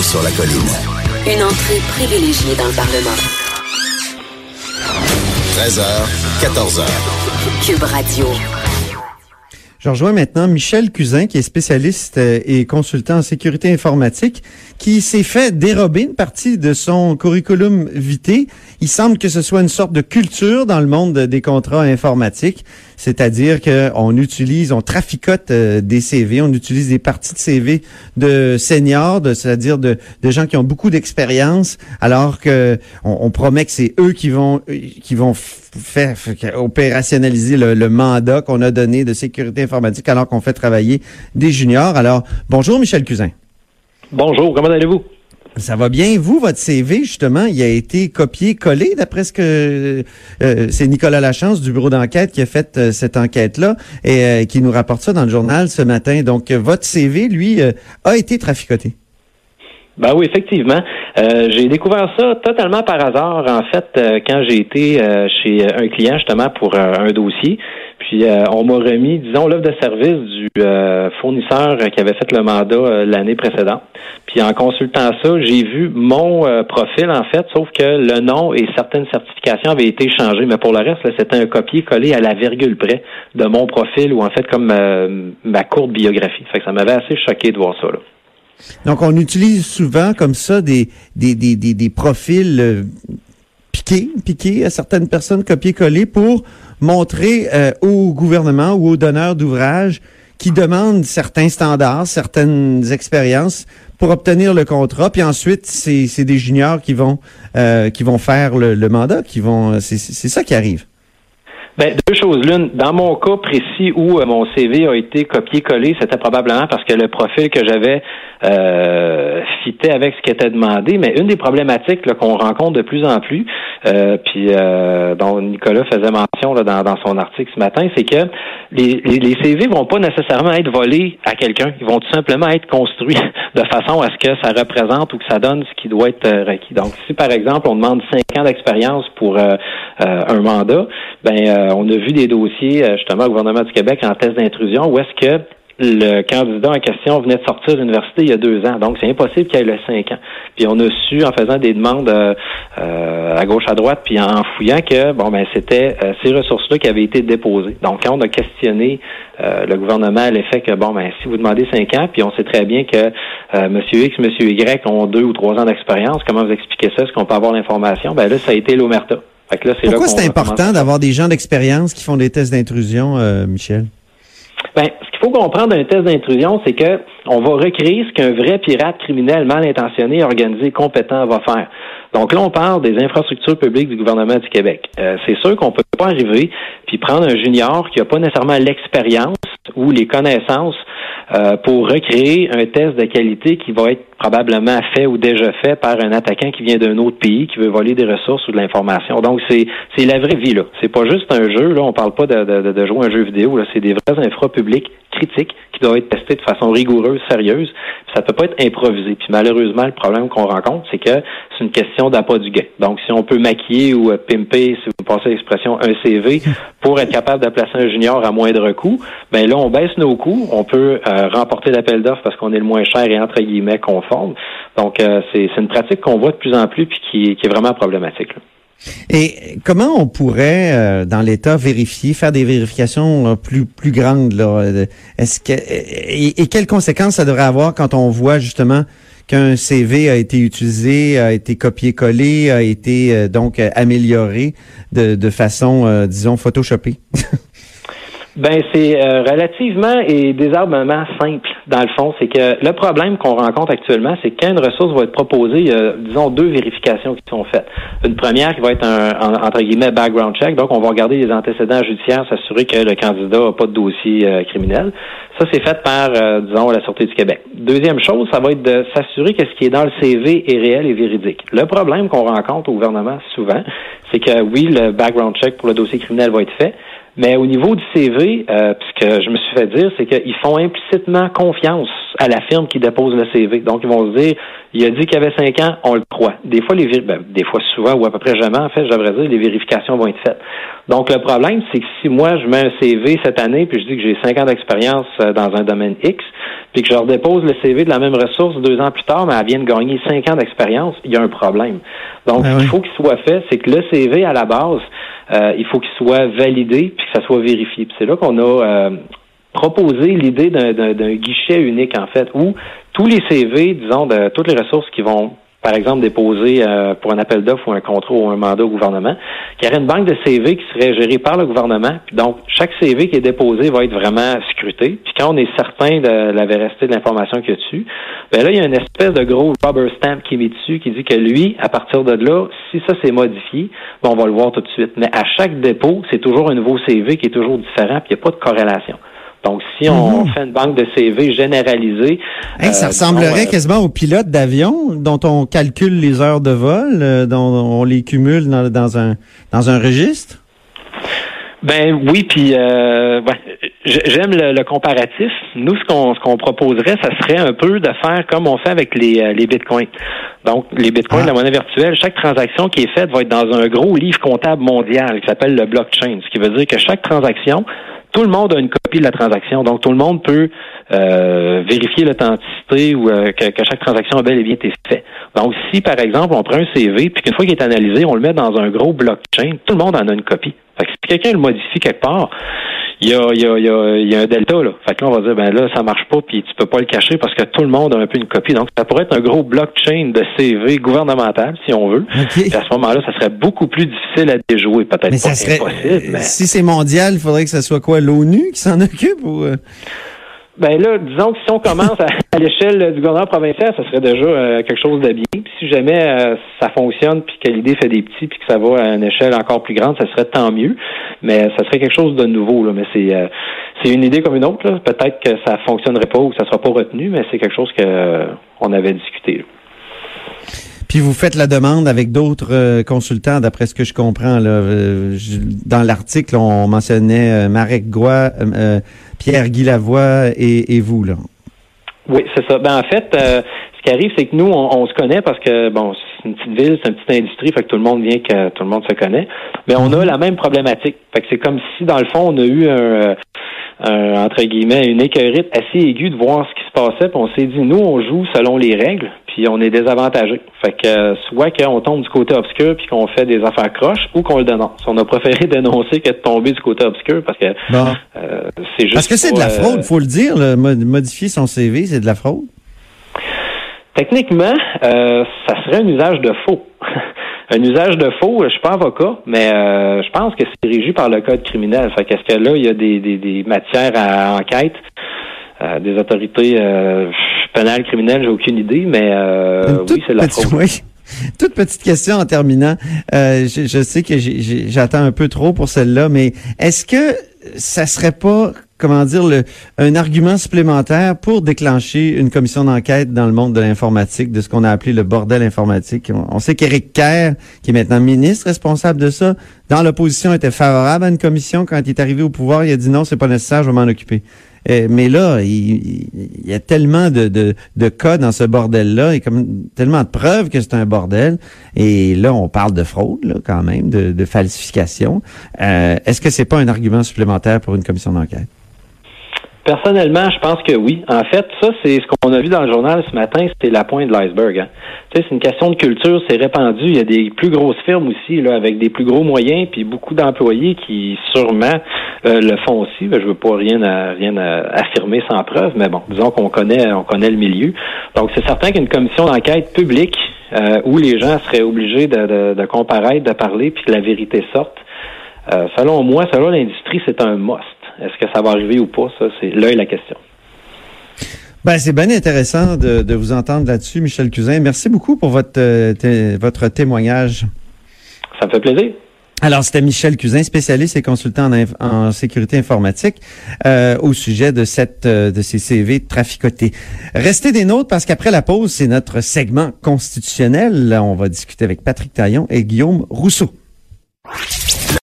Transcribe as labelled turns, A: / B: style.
A: là-haut sur la colline.
B: Une entrée privilégiée dans le Parlement.
A: 13h, 14h.
B: Cube Radio.
C: Je rejoins maintenant Michel Cousin, qui est spécialiste euh, et consultant en sécurité informatique, qui s'est fait dérober une partie de son curriculum vitae. Il semble que ce soit une sorte de culture dans le monde des contrats informatiques, c'est-à-dire qu'on utilise, on traficote euh, des CV, on utilise des parties de CV de seniors, c'est-à-dire de, de, gens qui ont beaucoup d'expérience, alors que on, promet que c'est eux qui vont qui vont faire, opérationnaliser le, le mandat qu'on a donné de sécurité informatique alors qu'on fait travailler des juniors. Alors, bonjour Michel Cousin.
D: Bonjour, comment allez-vous?
C: Ça va bien. Vous, votre CV, justement, il a été copié-collé d'après ce que euh, c'est Nicolas Lachance du bureau d'enquête qui a fait euh, cette enquête-là et euh, qui nous rapporte ça dans le journal ce matin. Donc, votre CV, lui, a été traficoté.
D: Ben oui, effectivement. j'ai découvert ça totalement par hasard, en fait, quand j'ai été chez un client justement pour un dossier. Puis euh, on m'a remis, disons, l'offre de service du euh, fournisseur qui avait fait le mandat euh, l'année précédente. Puis en consultant ça, j'ai vu mon profil en fait, sauf que le nom et certaines certifications avaient été changées. Mais pour le reste, c'était un copier-coller à la virgule près de mon profil ou en fait comme ma courte biographie. Fait que ça m'avait assez choqué de voir ça. Là.
C: Donc on utilise souvent comme ça des des, des, des, des profils piqués à certaines personnes, copier-coller pour montrer euh, au gouvernement ou aux donneurs d'ouvrage qui demandent certains standards, certaines expériences pour obtenir le contrat, puis ensuite c'est des juniors qui vont euh, qui vont faire le, le mandat, qui vont c'est ça qui arrive.
D: Ben, deux choses l'une. Dans mon cas précis où euh, mon CV a été copié-collé, c'était probablement parce que le profil que j'avais euh, fitait avec ce qui était demandé. Mais une des problématiques qu'on rencontre de plus en plus, euh, puis euh, dont Nicolas faisait mention là, dans, son article ce matin, c'est que les, les, les, CV vont pas nécessairement être volés à quelqu'un. Ils vont tout simplement être construits de façon à ce que ça représente ou que ça donne ce qui doit être euh, requis. Donc, si par exemple on demande cinq ans d'expérience pour un mandat, ben euh, on a vu des dossiers euh, justement au gouvernement du Québec en test d'intrusion où est-ce que le candidat en question venait de sortir de l'université il y a deux ans. Donc, c'est impossible qu'il ait le cinq ans. Puis on a su, en faisant des demandes euh, à gauche, à droite, puis en fouillant que, bon, ben c'était ces ressources-là qui avaient été déposées. Donc, quand on a questionné le gouvernement à l'effet que, bon, ben si vous demandez cinq ans, puis on sait très bien que Monsieur X, Monsieur Y ont deux ou trois ans d'expérience, comment vous expliquez ça? Est-ce qu'on peut avoir l'information? Ben là, ça a été l'omerta.
C: Pourquoi c'est important d'avoir des gens d'expérience qui font des tests d'intrusion, euh, Michel?
D: Ben, faut comprendre d'un test d'intrusion, c'est que on va recréer ce qu'un vrai pirate criminel mal intentionné, organisé, compétent va faire. Donc là, on parle des infrastructures publiques du gouvernement du Québec. Euh, c'est sûr qu'on peut pas arriver puis prendre un junior qui n'a pas nécessairement l'expérience ou les connaissances euh, pour recréer un test de qualité qui va être probablement fait ou déjà fait par un attaquant qui vient d'un autre pays, qui veut voler des ressources ou de l'information. Donc, c'est c'est la vraie vie, là. C'est pas juste un jeu, là. On parle pas de, de, de jouer un jeu vidéo, là. C'est des vrais infra publics critiques qui doivent être testés de façon rigoureuse, sérieuse. ça peut pas être improvisé. Puis malheureusement, le problème qu'on rencontre, c'est que c'est une question d'appât du gain. Donc, si on peut maquiller ou euh, pimper, si vous passez l'expression, un CV pour être capable de placer un junior à moindre coût, ben là, on baisse nos coûts. On peut euh, remporter l'appel d'offres parce qu'on est le moins cher et entre guillemets conforme. Donc, euh, c'est une pratique qu'on voit de plus en plus puis qui, qui est vraiment problématique.
C: Et comment on pourrait, euh, dans l'État, vérifier, faire des vérifications euh, plus plus grandes là Est-ce que et, quelles conséquences ça devrait avoir quand on voit justement qu'un CV a été utilisé, a été copié-collé, a été donc amélioré de, de façon, disons, photoshopée?
D: Ben c'est euh, relativement et désarmement simple dans le fond. C'est que le problème qu'on rencontre actuellement, c'est que quand une ressource va être proposée, il y a, disons, deux vérifications qui sont faites. Une première qui va être un, entre guillemets background check, donc on va regarder les antécédents judiciaires, s'assurer que le candidat n'a pas de dossier euh, criminel. Ça, c'est fait par, euh, disons, la Sûreté du Québec. Deuxième chose, ça va être de s'assurer que ce qui est dans le CV est réel et véridique. Le problème qu'on rencontre au gouvernement souvent, c'est que oui, le background check pour le dossier criminel va être fait, mais au niveau du CV, euh, ce que je me suis fait dire, c'est qu'ils font implicitement confiance à la firme qui dépose le CV. Donc, ils vont se dire, il a dit qu'il avait cinq ans, on le croit. Des fois, les ben, des fois souvent ou à peu près jamais, en fait, j'aimerais dire, les vérifications vont être faites. Donc, le problème, c'est que si moi, je mets un CV cette année, puis je dis que j'ai cinq ans d'expérience euh, dans un domaine X, puis que je leur dépose le CV de la même ressource deux ans plus tard, mais elle vient de gagner cinq ans d'expérience, il y a un problème. Donc, ah ce qu'il faut qu'il soit fait, c'est que le CV, à la base, euh, il faut qu'il soit validé, puis que ça soit vérifié. c'est là qu'on a... Euh, proposer l'idée d'un guichet unique, en fait, où tous les CV, disons, de toutes les ressources qui vont, par exemple, déposer euh, pour un appel d'offres ou un contrat ou un mandat au gouvernement, qu'il y aurait une banque de CV qui serait gérée par le gouvernement. Puis donc, chaque CV qui est déposé va être vraiment scruté. Puis quand on est certain de la véracité de l'information qu'il y a dessus, ben là, il y a une espèce de gros rubber stamp qui est mis dessus qui dit que lui, à partir de là, si ça s'est modifié, ben on va le voir tout de suite. Mais à chaque dépôt, c'est toujours un nouveau CV qui est toujours différent, puis il n'y a pas de corrélation. Donc, si on mhm. fait une banque de CV généralisée...
C: ça euh, ressemblerait euh, quasiment aux pilotes d'avion dont on calcule les heures de vol, euh, dont on les cumule dans, un, dans un registre?
D: Ben oui, puis j'aime le, comparatif. Nous, ce qu'on ce qu'on proposerait, ça serait un peu de faire comme on fait avec les, les bitcoins. Donc, les bitcoins, ah. la monnaie virtuelle, chaque transaction qui est faite va être dans un gros livre comptable mondial qui s'appelle le blockchain, ce qui veut dire que chaque transaction tout le monde a une copie de la transaction. Donc, tout le monde peut euh, vérifier l'authenticité ou euh, que, chaque transaction a bel et bien été faite. Donc, si, par exemple, on prend un CV, puis qu'une fois qu'il est analysé, on le met dans un gros blockchain, tout le monde en a une copie. Fait que si quelqu'un le modifie quelque part, il y a, y, a, y, a, un delta. Là. Fait que là, on va dire, ben là, ça marche pas, puis tu peux pas le cacher parce que tout le monde a un peu une copie. Donc, ça pourrait être un gros blockchain de CV gouvernemental, si on veut. Et à ce moment-là, ça serait beaucoup plus difficile à déjouer. Peut-être pas impossible. Mais...
C: Si c'est mondial, il faudrait que ce soit quoi, l'ONU qui s'en occupe ou... Euh?
D: Ben là, disons que si on commence à, l'échelle du gouvernement provincial, ça serait déjà euh, quelque chose de bien. Puis si jamais euh, ça fonctionne, puis que l'idée fait des petits, puis que ça va à une échelle encore plus grande, ça serait tant mieux. Mais ça serait quelque chose de nouveau. Là. Mais c'est euh, c'est une idée comme une autre. Peut-être que ça fonctionnerait pas ou que ça sera pas retenu, mais c'est quelque chose que on avait discuté.
C: Puis vous faites la demande avec d'autres consultants, d'après ce que je comprends. Là. dans l'article, on mentionnait Marek Goua, Pierre-Guy Lavoie et, vous, là.
D: Oui, c'est ça. Ben, en fait, euh, ce qui arrive, c'est que nous, on, se connaît parce que, bon, c'est une petite ville, c'est une petite industrie, fait que tout le monde vient que tout le monde se connaît. Mais on a la même problématique. Fait que c'est comme si, dans le fond, on a eu un, entre guillemets, une écœurite assez aiguë de voir ce qui se passait, puis on s'est dit, nous, on joue selon les règles, puis on est désavantagé. Fait que euh, soit qu'on tombe du côté obscur puis qu'on fait des affaires croches, ou qu'on le dénonce. On a préféré dénoncer que de tomber du côté obscur parce que
C: euh, c'est juste. Parce que c'est de la euh, fraude, faut le dire. modifier son CV, c'est de la fraude.
D: Techniquement, ça serait un usage de faux. un usage de faux, je suis pas avocat, mais je pense que c'est régi par le code criminel. Fait qu'est-ce que là, il y a des, des matières à enquête? Des autorités euh, pénales, criminelles, j'ai aucune idée, mais euh, oui, c'est la fraude.
C: Toute petite question en terminant. Euh, je, sais que j'attends un peu trop pour celle-là, mais est-ce que ça serait pas, comment dire, le, un argument supplémentaire pour déclencher une commission d'enquête dans le monde de l'informatique, de ce qu'on a appelé le bordel informatique? On, sait qu'Éric Kerr, qui est maintenant ministre responsable de ça, dans l'opposition était favorable à une commission. Quand il est arrivé au pouvoir, il a dit non, c'est pas nécessaire, je vais m'en occuper. Euh, mais là, il, y a tellement de, de, cas dans ce bordel-là et comme tellement de preuves que c'est un bordel. Et là, on parle de fraude, là, quand même, de, falsification. Euh, est-ce que c'est pas un argument supplémentaire pour une commission d'enquête?
D: Personnellement, je pense que oui. En fait, ça, c'est ce qu'on a vu dans le journal ce matin, c'était la pointe de l'iceberg. Hein. C'est une question de culture, c'est répandu. Il y a des plus grosses firmes aussi, là, avec des plus gros moyens, puis beaucoup d'employés qui sûrement euh, le font aussi. Ben, je veux pas rien affirmer sans preuve, mais bon, disons qu'on connaît, on connaît le milieu. Donc, c'est certain qu'une commission d'enquête publique euh, où les gens seraient obligés de, de, comparaître, de parler, puis que la vérité sorte. Euh, selon moi, selon l'industrie, c'est un must. Est-ce que ça va arriver ou pas? Ça, c'est là est la question.
C: Ben, c'est bien intéressant de, vous entendre là-dessus, Michel Cousin. Merci beaucoup pour votre, euh, votre témoignage.
D: Ça me fait plaisir.
C: Alors, c'était Michel Cousin, spécialiste et consultant en, sécurité informatique, euh, au sujet de cette euh, de ces CV traficotés. Restez des nôtres parce qu'après la pause, c'est notre segment constitutionnel. on va discuter avec Patrick Taillon et Guillaume Rousseau.